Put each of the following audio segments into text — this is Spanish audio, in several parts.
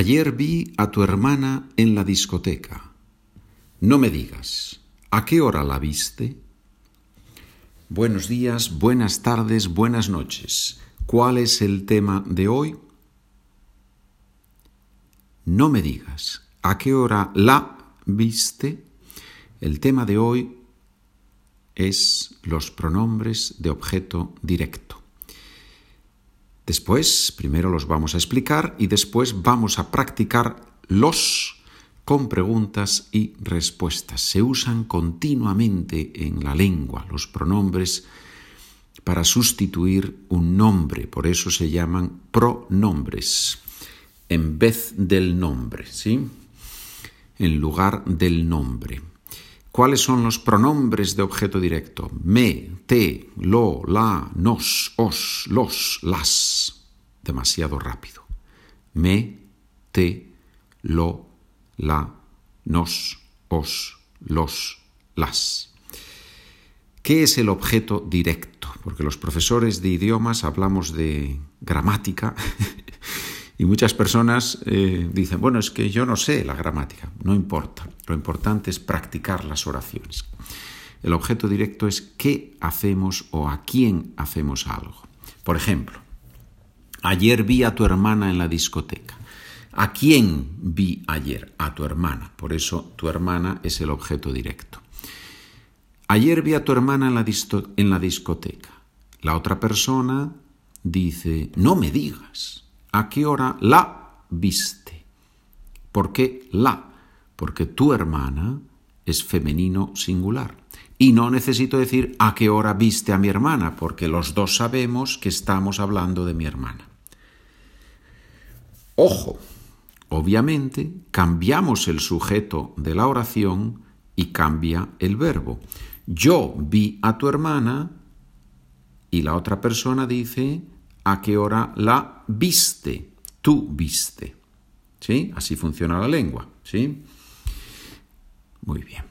Ayer vi a tu hermana en la discoteca. No me digas, ¿a qué hora la viste? Buenos días, buenas tardes, buenas noches. ¿Cuál es el tema de hoy? No me digas, ¿a qué hora la viste? El tema de hoy es los pronombres de objeto directo. Después, primero los vamos a explicar y después vamos a practicar los con preguntas y respuestas. Se usan continuamente en la lengua los pronombres para sustituir un nombre, por eso se llaman pronombres, en vez del nombre, ¿sí? En lugar del nombre. ¿Cuáles son los pronombres de objeto directo? Me, te, lo, la, nos, os, los, las. Demasiado rápido. Me, te, lo, la, nos, os, los, las. ¿Qué es el objeto directo? Porque los profesores de idiomas hablamos de gramática Y muchas personas eh, dicen, bueno, es que yo no sé la gramática, no importa, lo importante es practicar las oraciones. El objeto directo es qué hacemos o a quién hacemos algo. Por ejemplo, ayer vi a tu hermana en la discoteca. ¿A quién vi ayer? A tu hermana. Por eso tu hermana es el objeto directo. Ayer vi a tu hermana en la, en la discoteca. La otra persona dice, no me digas. ¿A qué hora la viste? ¿Por qué la? Porque tu hermana es femenino singular. Y no necesito decir a qué hora viste a mi hermana, porque los dos sabemos que estamos hablando de mi hermana. Ojo, obviamente cambiamos el sujeto de la oración y cambia el verbo. Yo vi a tu hermana y la otra persona dice a qué hora la viste, tú viste. ¿Sí? Así funciona la lengua. ¿Sí? Muy bien.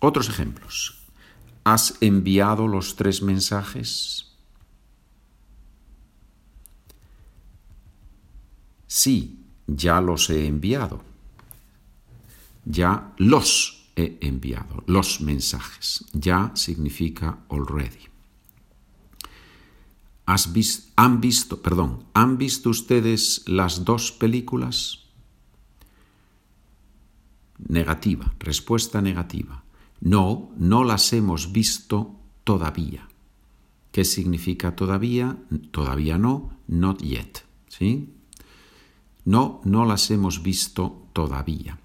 Otros ejemplos. ¿Has enviado los tres mensajes? Sí, ya los he enviado. Ya los he enviado, los mensajes. Ya significa already han visto, perdón, ¿han visto ustedes las dos películas? Negativa, respuesta negativa. No, no las hemos visto todavía. ¿Qué significa todavía? Todavía no, not yet. ¿Sí? No, no las hemos visto todavía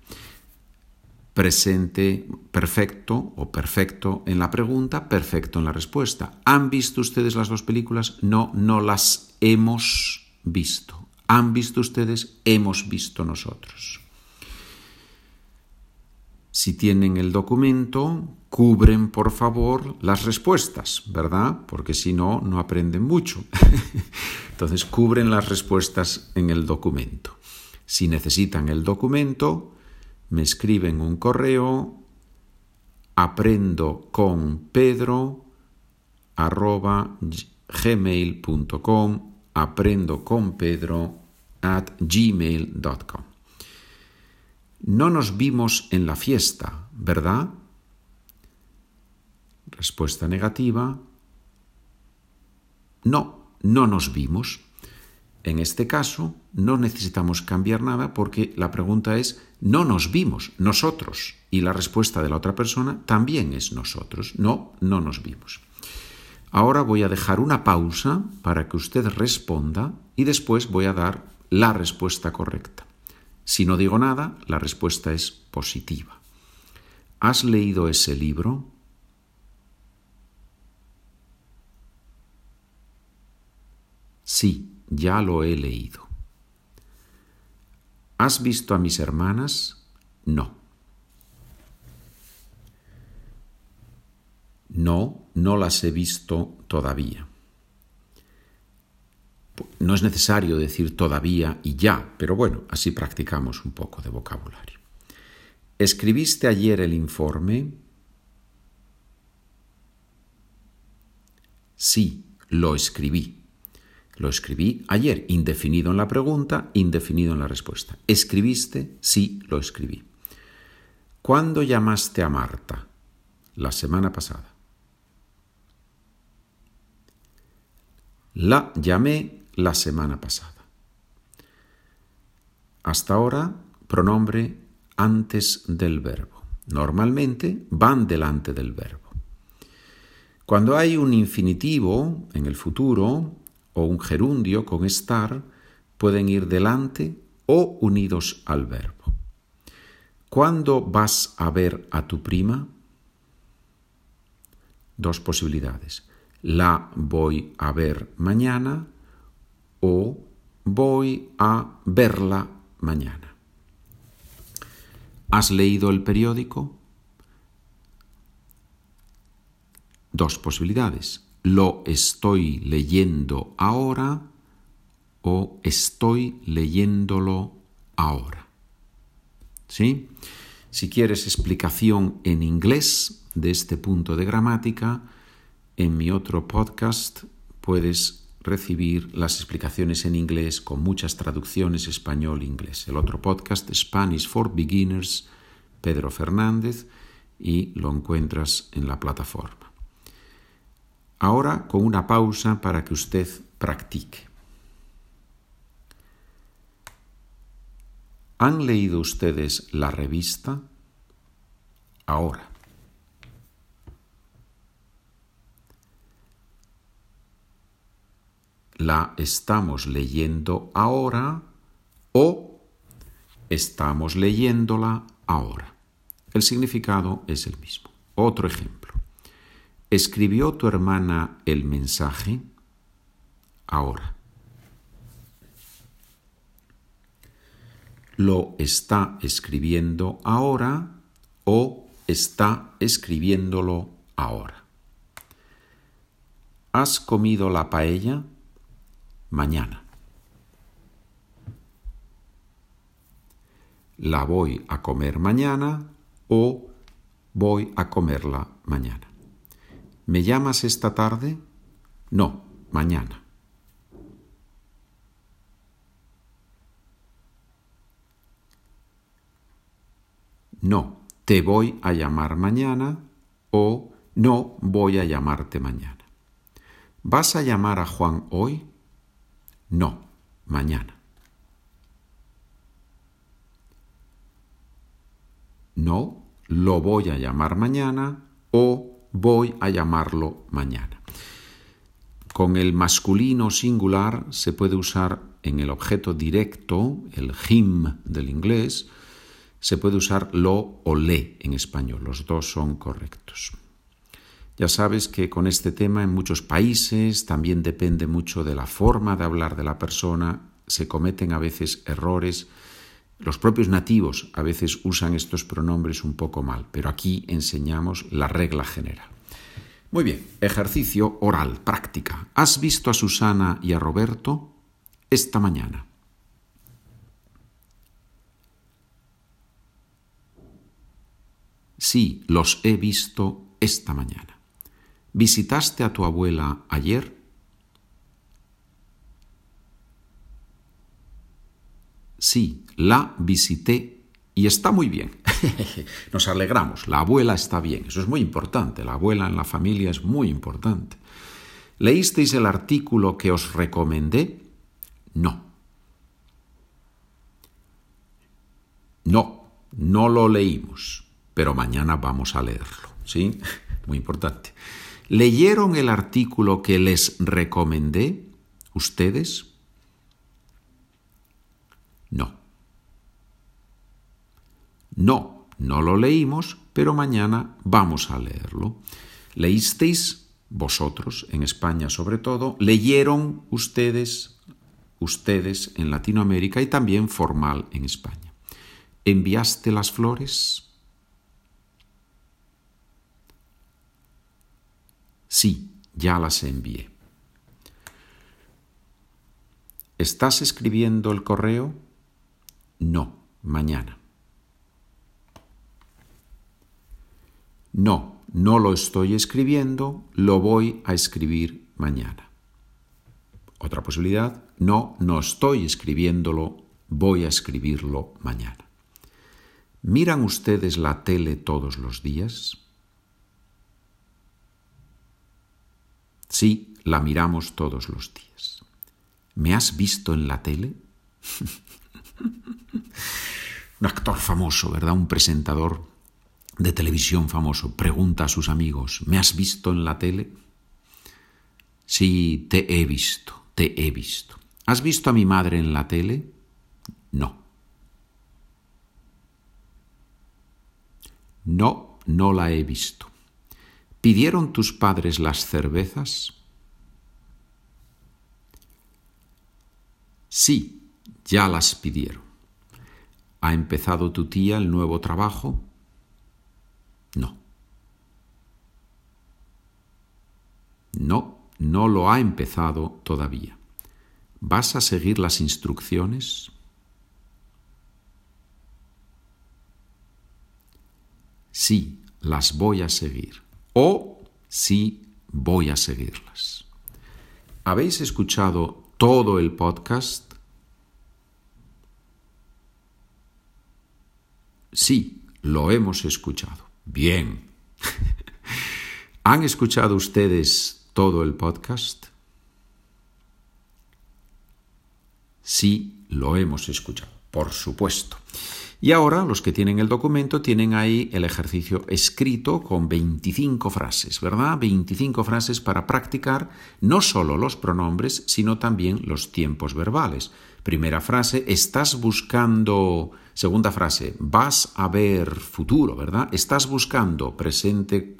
presente perfecto o perfecto en la pregunta, perfecto en la respuesta. ¿Han visto ustedes las dos películas? No, no las hemos visto. ¿Han visto ustedes? Hemos visto nosotros. Si tienen el documento, cubren por favor las respuestas, ¿verdad? Porque si no, no aprenden mucho. Entonces, cubren las respuestas en el documento. Si necesitan el documento, me escriben un correo aprendo con pedro arroba gmail.com aprendo con pedro at gmail.com No nos vimos en la fiesta, ¿verdad? Respuesta negativa. No, no nos vimos. En este caso, no necesitamos cambiar nada porque la pregunta es, no nos vimos, nosotros. Y la respuesta de la otra persona también es nosotros. No, no nos vimos. Ahora voy a dejar una pausa para que usted responda y después voy a dar la respuesta correcta. Si no digo nada, la respuesta es positiva. ¿Has leído ese libro? Sí, ya lo he leído. ¿Has visto a mis hermanas? No. No, no las he visto todavía. No es necesario decir todavía y ya, pero bueno, así practicamos un poco de vocabulario. ¿Escribiste ayer el informe? Sí, lo escribí. Lo escribí ayer, indefinido en la pregunta, indefinido en la respuesta. ¿Escribiste? Sí, lo escribí. ¿Cuándo llamaste a Marta? La semana pasada. La llamé la semana pasada. Hasta ahora, pronombre antes del verbo. Normalmente van delante del verbo. Cuando hay un infinitivo en el futuro, o un gerundio con estar pueden ir delante o unidos al verbo. ¿Cuándo vas a ver a tu prima? Dos posibilidades. La voy a ver mañana o voy a verla mañana. ¿Has leído el periódico? Dos posibilidades lo estoy leyendo ahora o estoy leyéndolo ahora. ¿Sí? Si quieres explicación en inglés de este punto de gramática, en mi otro podcast puedes recibir las explicaciones en inglés con muchas traducciones español-inglés. El otro podcast, Spanish for Beginners, Pedro Fernández, y lo encuentras en la plataforma. Ahora con una pausa para que usted practique. ¿Han leído ustedes la revista? Ahora. ¿La estamos leyendo ahora o estamos leyéndola ahora? El significado es el mismo. Otro ejemplo. ¿Escribió tu hermana el mensaje? Ahora. ¿Lo está escribiendo ahora o está escribiéndolo ahora? ¿Has comido la paella? Mañana. ¿La voy a comer mañana o voy a comerla mañana? ¿Me llamas esta tarde? No, mañana. No, te voy a llamar mañana o no voy a llamarte mañana. ¿Vas a llamar a Juan hoy? No, mañana. No, lo voy a llamar mañana o voy a llamarlo mañana. Con el masculino singular se puede usar en el objeto directo, el him del inglés, se puede usar lo o le en español. Los dos son correctos. Ya sabes que con este tema en muchos países también depende mucho de la forma de hablar de la persona, se cometen a veces errores los propios nativos a veces usan estos pronombres un poco mal, pero aquí enseñamos la regla general. Muy bien, ejercicio oral, práctica. ¿Has visto a Susana y a Roberto esta mañana? Sí, los he visto esta mañana. ¿Visitaste a tu abuela ayer? Sí, la visité y está muy bien. Nos alegramos, la abuela está bien, eso es muy importante, la abuela en la familia es muy importante. ¿Leísteis el artículo que os recomendé? No. No, no lo leímos, pero mañana vamos a leerlo, ¿sí? Muy importante. ¿Leyeron el artículo que les recomendé ustedes? No. No, no lo leímos, pero mañana vamos a leerlo. ¿Leísteis vosotros, en España sobre todo? ¿Leyeron ustedes, ustedes en Latinoamérica y también formal en España? ¿Enviaste las flores? Sí, ya las envié. ¿Estás escribiendo el correo? No, mañana. No, no lo estoy escribiendo, lo voy a escribir mañana. Otra posibilidad, no, no estoy escribiéndolo, voy a escribirlo mañana. ¿Miran ustedes la tele todos los días? Sí, la miramos todos los días. ¿Me has visto en la tele? Un actor famoso, ¿verdad? Un presentador de televisión famoso pregunta a sus amigos, ¿me has visto en la tele? Sí, te he visto te he visto. ¿Has visto a mi madre en la tele? No. No, no la he visto. ¿Pidieron tus padres las cervezas? Sí, ya las pidieron. ¿Ha empezado tu tía el nuevo trabajo? No. No, no lo ha empezado todavía. ¿Vas a seguir las instrucciones? Sí, las voy a seguir. O sí, voy a seguirlas. ¿Habéis escuchado todo el podcast? Sí, lo hemos escuchado. Bien. ¿Han escuchado ustedes todo el podcast? Sí, lo hemos escuchado, por supuesto. Y ahora los que tienen el documento tienen ahí el ejercicio escrito con 25 frases, ¿verdad? 25 frases para practicar no solo los pronombres, sino también los tiempos verbales. Primera frase, estás buscando, segunda frase, vas a ver futuro, ¿verdad? Estás buscando presente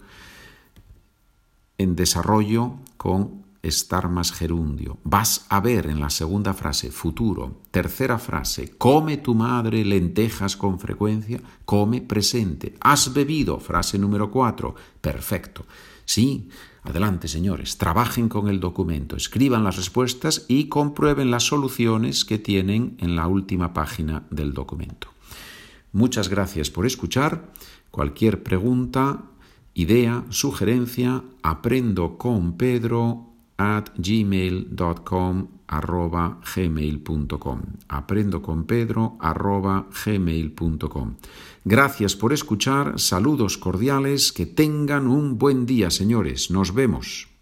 en desarrollo con estar más gerundio. Vas a ver en la segunda frase futuro. Tercera frase, come tu madre lentejas con frecuencia, come presente. Has bebido, frase número cuatro. Perfecto. Sí, adelante señores, trabajen con el documento, escriban las respuestas y comprueben las soluciones que tienen en la última página del documento. Muchas gracias por escuchar. Cualquier pregunta idea, sugerencia, aprendo con Pedro at gmail.com arroba gmail.com aprendo con Pedro arroba gmail.com Gracias por escuchar, saludos cordiales, que tengan un buen día, señores, nos vemos.